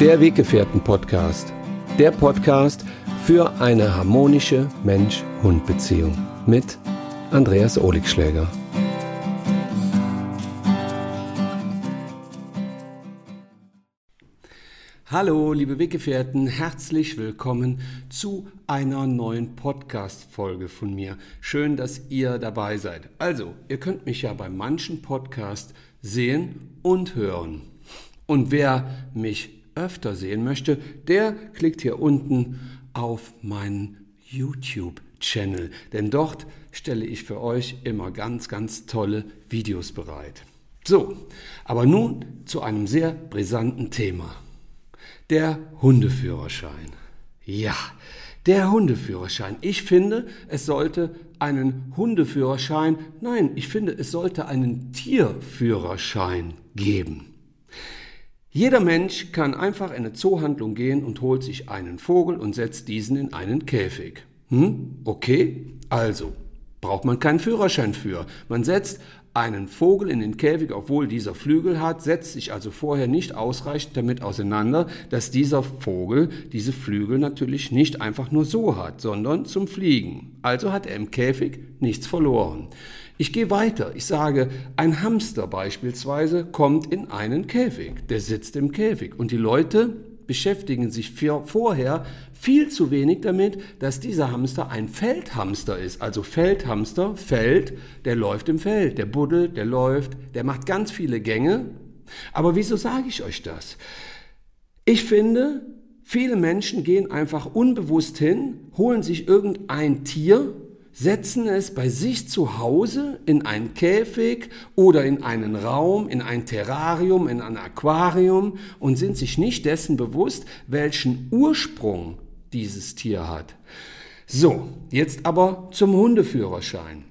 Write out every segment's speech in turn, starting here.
Der Weggefährten-Podcast. Der Podcast für eine harmonische Mensch-Hund-Beziehung mit Andreas Oligschläger. Hallo, liebe Weggefährten, herzlich willkommen zu einer neuen Podcast-Folge von mir. Schön, dass ihr dabei seid. Also, ihr könnt mich ja bei manchen Podcasts sehen und hören. Und wer mich öfter sehen möchte, der klickt hier unten auf meinen YouTube-Channel. Denn dort stelle ich für euch immer ganz, ganz tolle Videos bereit. So, aber nun zu einem sehr brisanten Thema. Der Hundeführerschein. Ja, der Hundeführerschein. Ich finde, es sollte einen Hundeführerschein, nein, ich finde, es sollte einen Tierführerschein geben. Jeder Mensch kann einfach in eine Zoohandlung gehen und holt sich einen Vogel und setzt diesen in einen Käfig. Hm? Okay, also braucht man keinen Führerschein für. Man setzt einen Vogel in den Käfig, obwohl dieser Flügel hat, setzt sich also vorher nicht ausreichend damit auseinander, dass dieser Vogel diese Flügel natürlich nicht einfach nur so hat, sondern zum Fliegen. Also hat er im Käfig nichts verloren. Ich gehe weiter. Ich sage, ein Hamster beispielsweise kommt in einen Käfig. Der sitzt im Käfig. Und die Leute beschäftigen sich vorher viel zu wenig damit, dass dieser Hamster ein Feldhamster ist. Also Feldhamster, Feld, der läuft im Feld, der buddelt, der läuft, der macht ganz viele Gänge. Aber wieso sage ich euch das? Ich finde, viele Menschen gehen einfach unbewusst hin, holen sich irgendein Tier, setzen es bei sich zu Hause in einen Käfig oder in einen Raum, in ein Terrarium, in ein Aquarium und sind sich nicht dessen bewusst, welchen Ursprung dieses Tier hat. So, jetzt aber zum Hundeführerschein.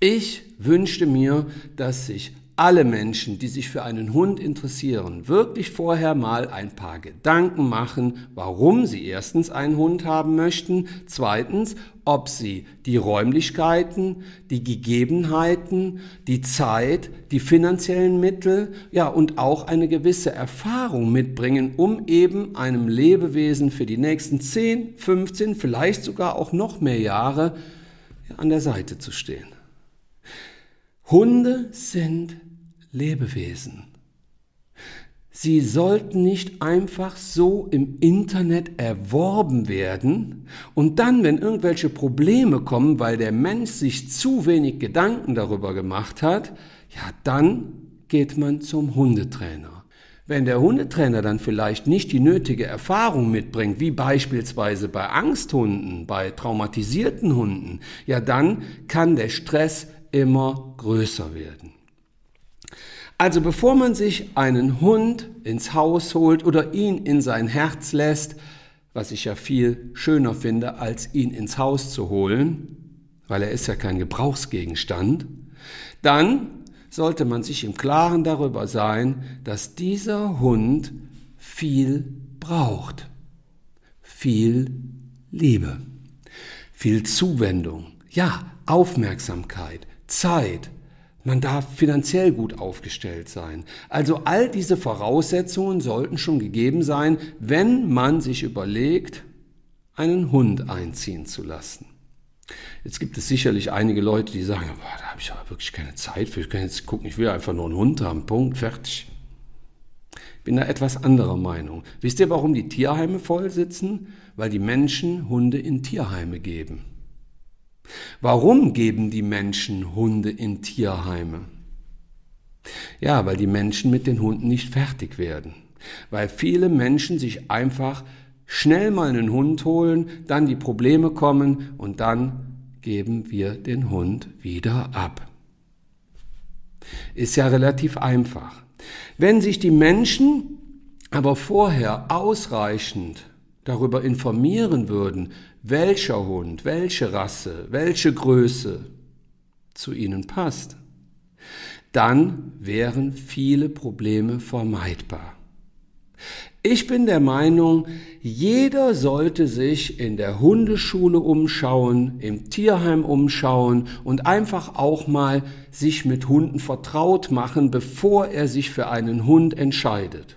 Ich wünschte mir, dass sich alle Menschen, die sich für einen Hund interessieren, wirklich vorher mal ein paar Gedanken machen, warum sie erstens einen Hund haben möchten, zweitens, ob sie die Räumlichkeiten, die Gegebenheiten, die Zeit, die finanziellen Mittel, ja und auch eine gewisse Erfahrung mitbringen, um eben einem Lebewesen für die nächsten 10, 15, vielleicht sogar auch noch mehr Jahre an der Seite zu stehen. Hunde sind Lebewesen. Sie sollten nicht einfach so im Internet erworben werden und dann, wenn irgendwelche Probleme kommen, weil der Mensch sich zu wenig Gedanken darüber gemacht hat, ja, dann geht man zum Hundetrainer. Wenn der Hundetrainer dann vielleicht nicht die nötige Erfahrung mitbringt, wie beispielsweise bei Angsthunden, bei traumatisierten Hunden, ja, dann kann der Stress immer größer werden. Also bevor man sich einen Hund ins Haus holt oder ihn in sein Herz lässt, was ich ja viel schöner finde, als ihn ins Haus zu holen, weil er ist ja kein Gebrauchsgegenstand, dann sollte man sich im Klaren darüber sein, dass dieser Hund viel braucht. Viel Liebe, viel Zuwendung, ja, Aufmerksamkeit, Zeit. Man darf finanziell gut aufgestellt sein. Also all diese Voraussetzungen sollten schon gegeben sein, wenn man sich überlegt, einen Hund einziehen zu lassen. Jetzt gibt es sicherlich einige Leute, die sagen, boah, da habe ich aber wirklich keine Zeit für. Ich kann jetzt gucken, ich will einfach nur einen Hund haben. Punkt, fertig. Ich bin da etwas anderer Meinung. Wisst ihr, warum die Tierheime voll sitzen? Weil die Menschen Hunde in Tierheime geben. Warum geben die Menschen Hunde in Tierheime? Ja, weil die Menschen mit den Hunden nicht fertig werden. Weil viele Menschen sich einfach schnell mal einen Hund holen, dann die Probleme kommen und dann geben wir den Hund wieder ab. Ist ja relativ einfach. Wenn sich die Menschen aber vorher ausreichend darüber informieren würden, welcher Hund, welche Rasse, welche Größe zu ihnen passt, dann wären viele Probleme vermeidbar. Ich bin der Meinung, jeder sollte sich in der Hundeschule umschauen, im Tierheim umschauen und einfach auch mal sich mit Hunden vertraut machen, bevor er sich für einen Hund entscheidet.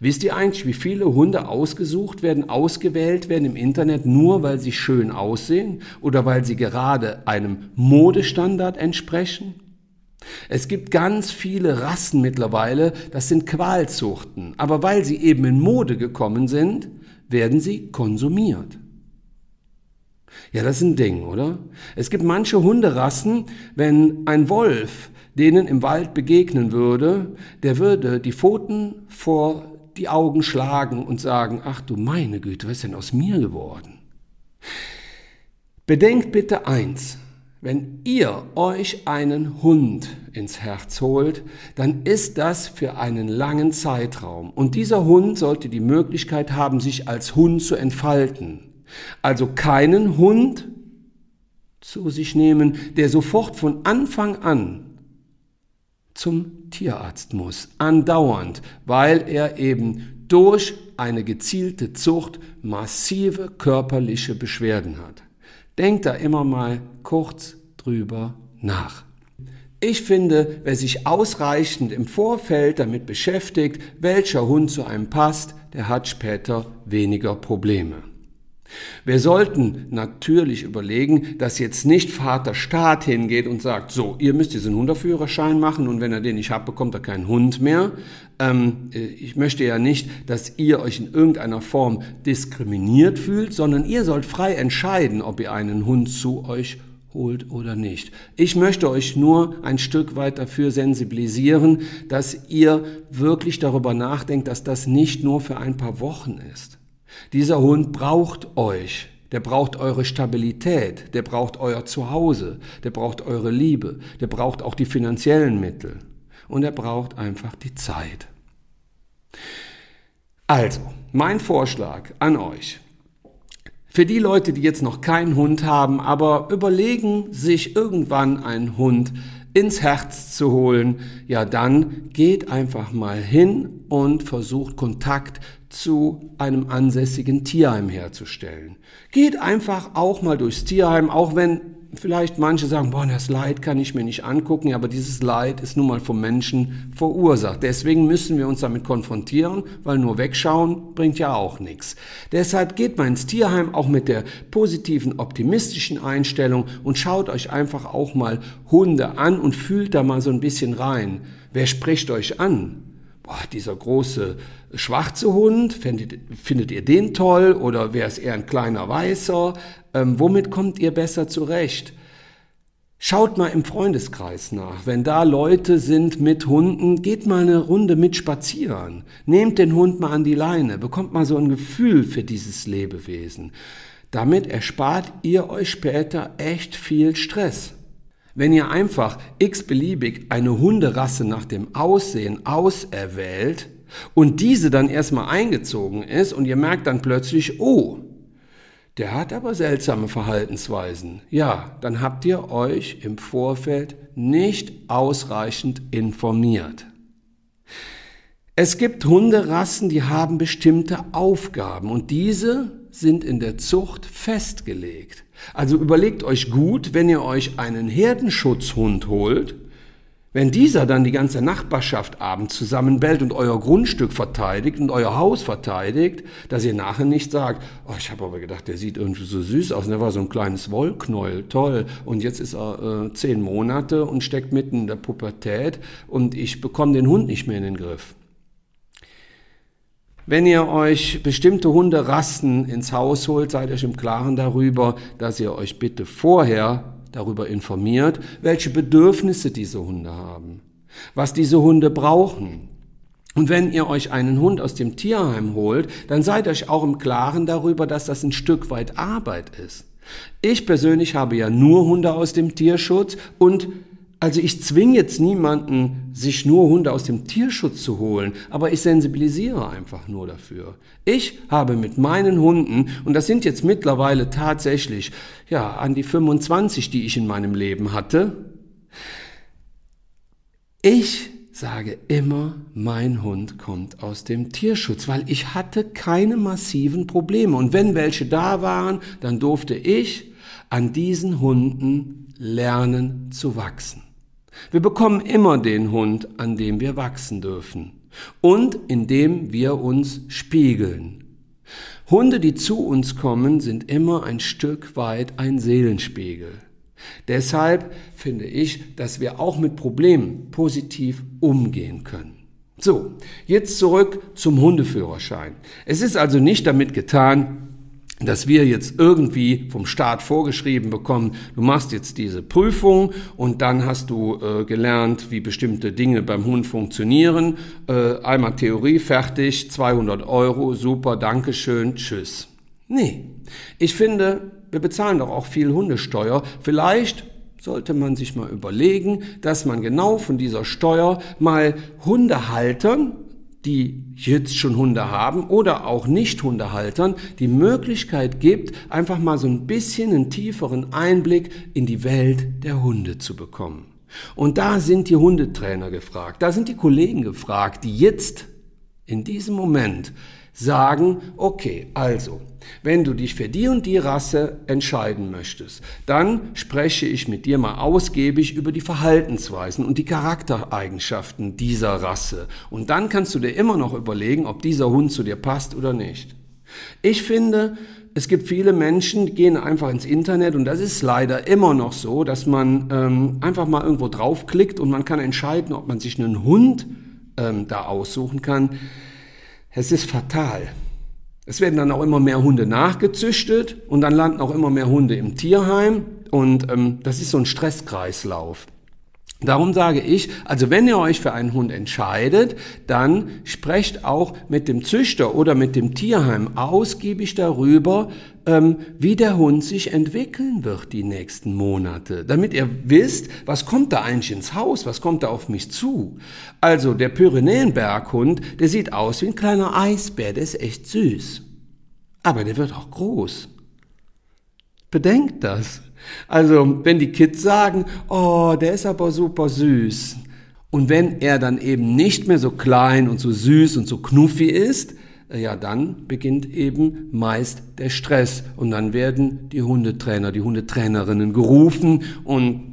Wisst ihr eigentlich, wie viele Hunde ausgesucht werden, ausgewählt werden im Internet, nur weil sie schön aussehen oder weil sie gerade einem Modestandard entsprechen? Es gibt ganz viele Rassen mittlerweile, das sind Qualzuchten, aber weil sie eben in Mode gekommen sind, werden sie konsumiert. Ja, das ist ein Ding, oder? Es gibt manche Hunderassen, wenn ein Wolf denen im Wald begegnen würde, der würde die Pfoten vor die Augen schlagen und sagen, ach du meine Güte, was ist denn aus mir geworden? Bedenkt bitte eins, wenn ihr euch einen Hund ins Herz holt, dann ist das für einen langen Zeitraum. Und dieser Hund sollte die Möglichkeit haben, sich als Hund zu entfalten. Also keinen Hund zu sich nehmen, der sofort von Anfang an zum Tierarzt muss, andauernd, weil er eben durch eine gezielte Zucht massive körperliche Beschwerden hat. Denkt da immer mal kurz drüber nach. Ich finde, wer sich ausreichend im Vorfeld damit beschäftigt, welcher Hund zu einem passt, der hat später weniger Probleme. Wir sollten natürlich überlegen, dass jetzt nicht Vater Staat hingeht und sagt, so, ihr müsst diesen Hundeführerschein machen und wenn er den nicht habt, bekommt er keinen Hund mehr. Ähm, äh, ich möchte ja nicht, dass ihr euch in irgendeiner Form diskriminiert fühlt, sondern ihr sollt frei entscheiden, ob ihr einen Hund zu euch holt oder nicht. Ich möchte euch nur ein Stück weit dafür sensibilisieren, dass ihr wirklich darüber nachdenkt, dass das nicht nur für ein paar Wochen ist. Dieser Hund braucht euch. Der braucht eure Stabilität, der braucht euer Zuhause, der braucht eure Liebe, der braucht auch die finanziellen Mittel und er braucht einfach die Zeit. Also, mein Vorschlag an euch. Für die Leute, die jetzt noch keinen Hund haben, aber überlegen, sich irgendwann einen Hund ins Herz zu holen, ja dann geht einfach mal hin und versucht Kontakt zu einem ansässigen Tierheim herzustellen. Geht einfach auch mal durchs Tierheim, auch wenn vielleicht manche sagen, boah, das Leid kann ich mir nicht angucken, aber dieses Leid ist nun mal vom Menschen verursacht. Deswegen müssen wir uns damit konfrontieren, weil nur wegschauen bringt ja auch nichts. Deshalb geht mal ins Tierheim auch mit der positiven, optimistischen Einstellung und schaut euch einfach auch mal Hunde an und fühlt da mal so ein bisschen rein. Wer spricht euch an? Boah, dieser große schwarze Hund, findet, findet ihr den toll oder wäre es eher ein kleiner weißer? Ähm, womit kommt ihr besser zurecht? Schaut mal im Freundeskreis nach. Wenn da Leute sind mit Hunden, geht mal eine Runde mit spazieren. Nehmt den Hund mal an die Leine, bekommt mal so ein Gefühl für dieses Lebewesen. Damit erspart ihr euch später echt viel Stress. Wenn ihr einfach x-beliebig eine Hunderasse nach dem Aussehen auserwählt und diese dann erstmal eingezogen ist und ihr merkt dann plötzlich, oh, der hat aber seltsame Verhaltensweisen. Ja, dann habt ihr euch im Vorfeld nicht ausreichend informiert. Es gibt Hunderassen, die haben bestimmte Aufgaben und diese sind in der Zucht festgelegt. Also überlegt euch gut, wenn ihr euch einen Herdenschutzhund holt, wenn dieser dann die ganze Nachbarschaft abends zusammenbellt und euer Grundstück verteidigt und euer Haus verteidigt, dass ihr nachher nicht sagt, oh, ich habe aber gedacht, der sieht irgendwie so süß aus, der war so ein kleines Wollknäuel, toll, und jetzt ist er äh, zehn Monate und steckt mitten in der Pubertät und ich bekomme den Hund nicht mehr in den Griff. Wenn ihr euch bestimmte Hunderassen ins Haus holt, seid euch im Klaren darüber, dass ihr euch bitte vorher darüber informiert, welche Bedürfnisse diese Hunde haben, was diese Hunde brauchen. Und wenn ihr euch einen Hund aus dem Tierheim holt, dann seid euch auch im Klaren darüber, dass das ein Stück weit Arbeit ist. Ich persönlich habe ja nur Hunde aus dem Tierschutz und also ich zwinge jetzt niemanden, sich nur Hunde aus dem Tierschutz zu holen, aber ich sensibilisiere einfach nur dafür. Ich habe mit meinen Hunden, und das sind jetzt mittlerweile tatsächlich, ja, an die 25, die ich in meinem Leben hatte, ich sage immer, mein Hund kommt aus dem Tierschutz, weil ich hatte keine massiven Probleme. Und wenn welche da waren, dann durfte ich an diesen Hunden lernen zu wachsen. Wir bekommen immer den Hund, an dem wir wachsen dürfen. und indem wir uns spiegeln. Hunde, die zu uns kommen, sind immer ein Stück weit ein Seelenspiegel. Deshalb finde ich, dass wir auch mit Problemen positiv umgehen können. So, jetzt zurück zum Hundeführerschein. Es ist also nicht damit getan, dass wir jetzt irgendwie vom Staat vorgeschrieben bekommen, du machst jetzt diese Prüfung und dann hast du äh, gelernt, wie bestimmte Dinge beim Hund funktionieren. Äh, einmal Theorie fertig, 200 Euro, super, Dankeschön, tschüss. Nee, ich finde, wir bezahlen doch auch viel Hundesteuer. Vielleicht sollte man sich mal überlegen, dass man genau von dieser Steuer mal Hundehaltern die jetzt schon Hunde haben oder auch Nicht-Hundehaltern die Möglichkeit gibt, einfach mal so ein bisschen einen tieferen Einblick in die Welt der Hunde zu bekommen. Und da sind die Hundetrainer gefragt, da sind die Kollegen gefragt, die jetzt in diesem Moment sagen, okay, also, wenn du dich für die und die Rasse entscheiden möchtest, dann spreche ich mit dir mal ausgiebig über die Verhaltensweisen und die Charaktereigenschaften dieser Rasse. Und dann kannst du dir immer noch überlegen, ob dieser Hund zu dir passt oder nicht. Ich finde, es gibt viele Menschen, die gehen einfach ins Internet und das ist leider immer noch so, dass man ähm, einfach mal irgendwo draufklickt und man kann entscheiden, ob man sich einen Hund ähm, da aussuchen kann es ist fatal. Es werden dann auch immer mehr Hunde nachgezüchtet und dann landen auch immer mehr Hunde im Tierheim und ähm, das ist so ein Stresskreislauf. Darum sage ich, also wenn ihr euch für einen Hund entscheidet, dann sprecht auch mit dem Züchter oder mit dem Tierheim ausgiebig darüber, ähm, wie der Hund sich entwickeln wird die nächsten Monate, damit ihr wisst, was kommt da eigentlich ins Haus, was kommt da auf mich zu. Also der Pyrenäenberghund, der sieht aus wie ein kleiner Eisbär, der ist echt süß. Aber der wird auch groß. Bedenkt das. Also, wenn die Kids sagen, oh, der ist aber super süß. Und wenn er dann eben nicht mehr so klein und so süß und so knuffi ist, äh, ja, dann beginnt eben meist der Stress und dann werden die Hundetrainer, die Hundetrainerinnen gerufen und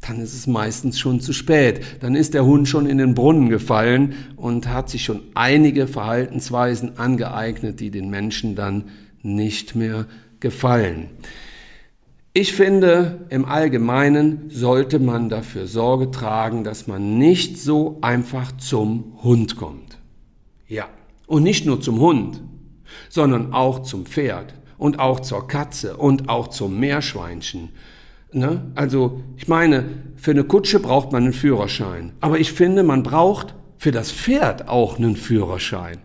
dann ist es meistens schon zu spät. Dann ist der Hund schon in den Brunnen gefallen und hat sich schon einige Verhaltensweisen angeeignet, die den Menschen dann nicht mehr gefallen. Ich finde, im Allgemeinen sollte man dafür Sorge tragen, dass man nicht so einfach zum Hund kommt. Ja, und nicht nur zum Hund, sondern auch zum Pferd und auch zur Katze und auch zum Meerschweinchen. Ne? Also, ich meine, für eine Kutsche braucht man einen Führerschein. Aber ich finde, man braucht für das Pferd auch einen Führerschein.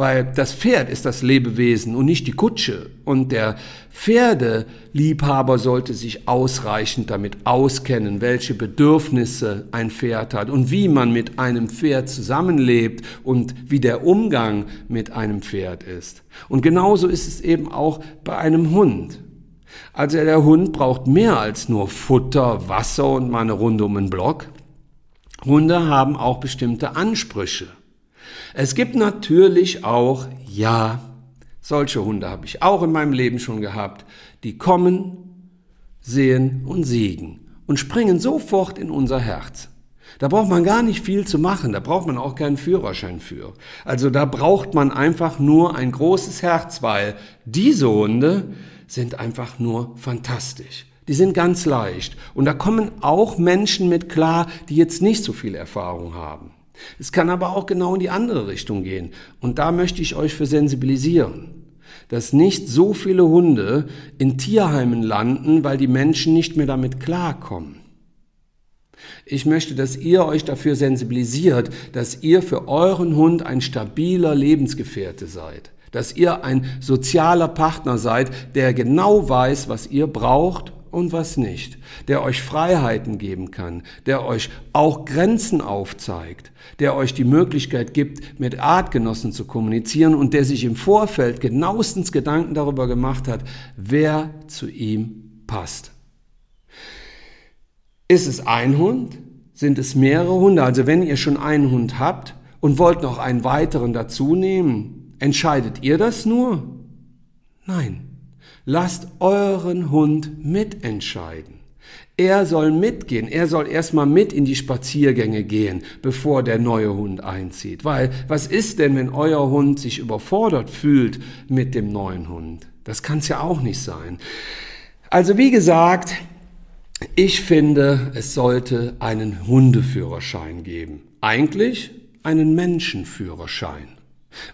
Weil das Pferd ist das Lebewesen und nicht die Kutsche. Und der Pferdeliebhaber sollte sich ausreichend damit auskennen, welche Bedürfnisse ein Pferd hat und wie man mit einem Pferd zusammenlebt und wie der Umgang mit einem Pferd ist. Und genauso ist es eben auch bei einem Hund. Also der Hund braucht mehr als nur Futter, Wasser und mal eine Runde um den Block. Hunde haben auch bestimmte Ansprüche. Es gibt natürlich auch, ja, solche Hunde habe ich auch in meinem Leben schon gehabt, die kommen, sehen und siegen und springen sofort in unser Herz. Da braucht man gar nicht viel zu machen, da braucht man auch keinen Führerschein für. Also da braucht man einfach nur ein großes Herz, weil diese Hunde sind einfach nur fantastisch. Die sind ganz leicht. Und da kommen auch Menschen mit klar, die jetzt nicht so viel Erfahrung haben. Es kann aber auch genau in die andere Richtung gehen. Und da möchte ich euch für sensibilisieren, dass nicht so viele Hunde in Tierheimen landen, weil die Menschen nicht mehr damit klarkommen. Ich möchte, dass ihr euch dafür sensibilisiert, dass ihr für euren Hund ein stabiler Lebensgefährte seid, dass ihr ein sozialer Partner seid, der genau weiß, was ihr braucht und was nicht, der euch Freiheiten geben kann, der euch auch Grenzen aufzeigt, der euch die Möglichkeit gibt, mit Artgenossen zu kommunizieren und der sich im Vorfeld genauestens Gedanken darüber gemacht hat, wer zu ihm passt. Ist es ein Hund? Sind es mehrere Hunde? Also wenn ihr schon einen Hund habt und wollt noch einen weiteren dazu nehmen, entscheidet ihr das nur? Nein. Lasst euren Hund mitentscheiden. Er soll mitgehen, er soll erstmal mit in die Spaziergänge gehen, bevor der neue Hund einzieht. Weil was ist denn, wenn euer Hund sich überfordert fühlt mit dem neuen Hund? Das kann es ja auch nicht sein. Also wie gesagt, ich finde, es sollte einen Hundeführerschein geben. Eigentlich einen Menschenführerschein.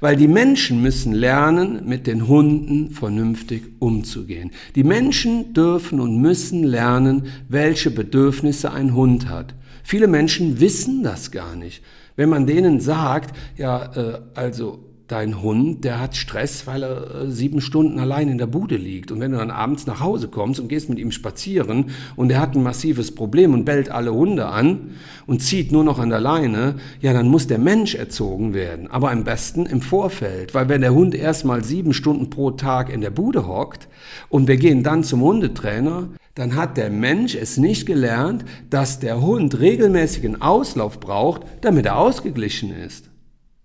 Weil die Menschen müssen lernen, mit den Hunden vernünftig umzugehen. Die Menschen dürfen und müssen lernen, welche Bedürfnisse ein Hund hat. Viele Menschen wissen das gar nicht. Wenn man denen sagt, ja, äh, also dein Hund, der hat Stress, weil er äh, sieben Stunden allein in der Bude liegt. Und wenn du dann abends nach Hause kommst und gehst mit ihm spazieren und er hat ein massives Problem und bellt alle Hunde an und zieht nur noch an der Leine, ja, dann muss der Mensch erzogen werden. Aber am besten im Vorfeld. Weil wenn der Hund erstmal sieben Stunden pro Tag in der Bude hockt und wir gehen dann zum Hundetrainer, dann hat der Mensch es nicht gelernt, dass der Hund regelmäßigen Auslauf braucht, damit er ausgeglichen ist.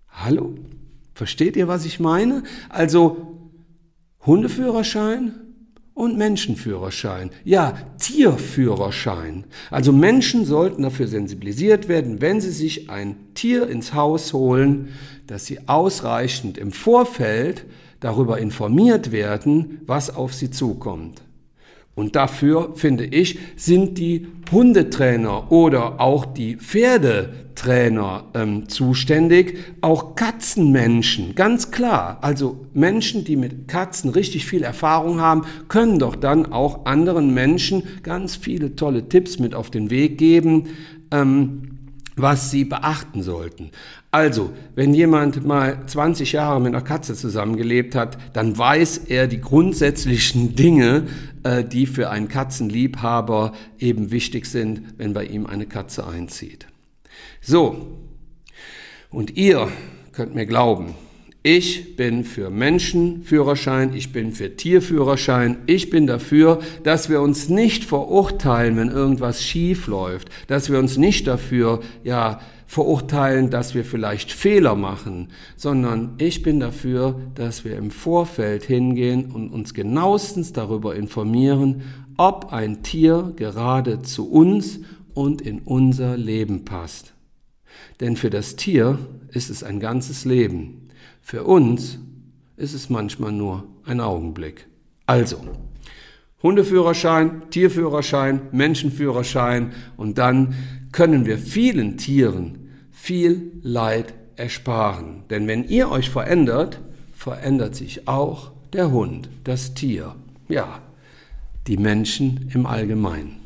Hallo? Versteht ihr, was ich meine? Also Hundeführerschein und Menschenführerschein. Ja, Tierführerschein. Also Menschen sollten dafür sensibilisiert werden, wenn sie sich ein Tier ins Haus holen, dass sie ausreichend im Vorfeld darüber informiert werden, was auf sie zukommt. Und dafür, finde ich, sind die Hundetrainer oder auch die Pferdetrainer ähm, zuständig, auch Katzenmenschen, ganz klar. Also Menschen, die mit Katzen richtig viel Erfahrung haben, können doch dann auch anderen Menschen ganz viele tolle Tipps mit auf den Weg geben. Ähm, was Sie beachten sollten. Also, wenn jemand mal 20 Jahre mit einer Katze zusammengelebt hat, dann weiß er die grundsätzlichen Dinge, äh, die für einen Katzenliebhaber eben wichtig sind, wenn bei ihm eine Katze einzieht. So, und ihr könnt mir glauben, ich bin für Menschenführerschein, ich bin für Tierführerschein, ich bin dafür, dass wir uns nicht verurteilen, wenn irgendwas schief läuft, dass wir uns nicht dafür, ja, verurteilen, dass wir vielleicht Fehler machen, sondern ich bin dafür, dass wir im Vorfeld hingehen und uns genauestens darüber informieren, ob ein Tier gerade zu uns und in unser Leben passt. Denn für das Tier ist es ein ganzes Leben. Für uns ist es manchmal nur ein Augenblick. Also, Hundeführerschein, Tierführerschein, Menschenführerschein und dann können wir vielen Tieren viel Leid ersparen. Denn wenn ihr euch verändert, verändert sich auch der Hund, das Tier, ja, die Menschen im Allgemeinen.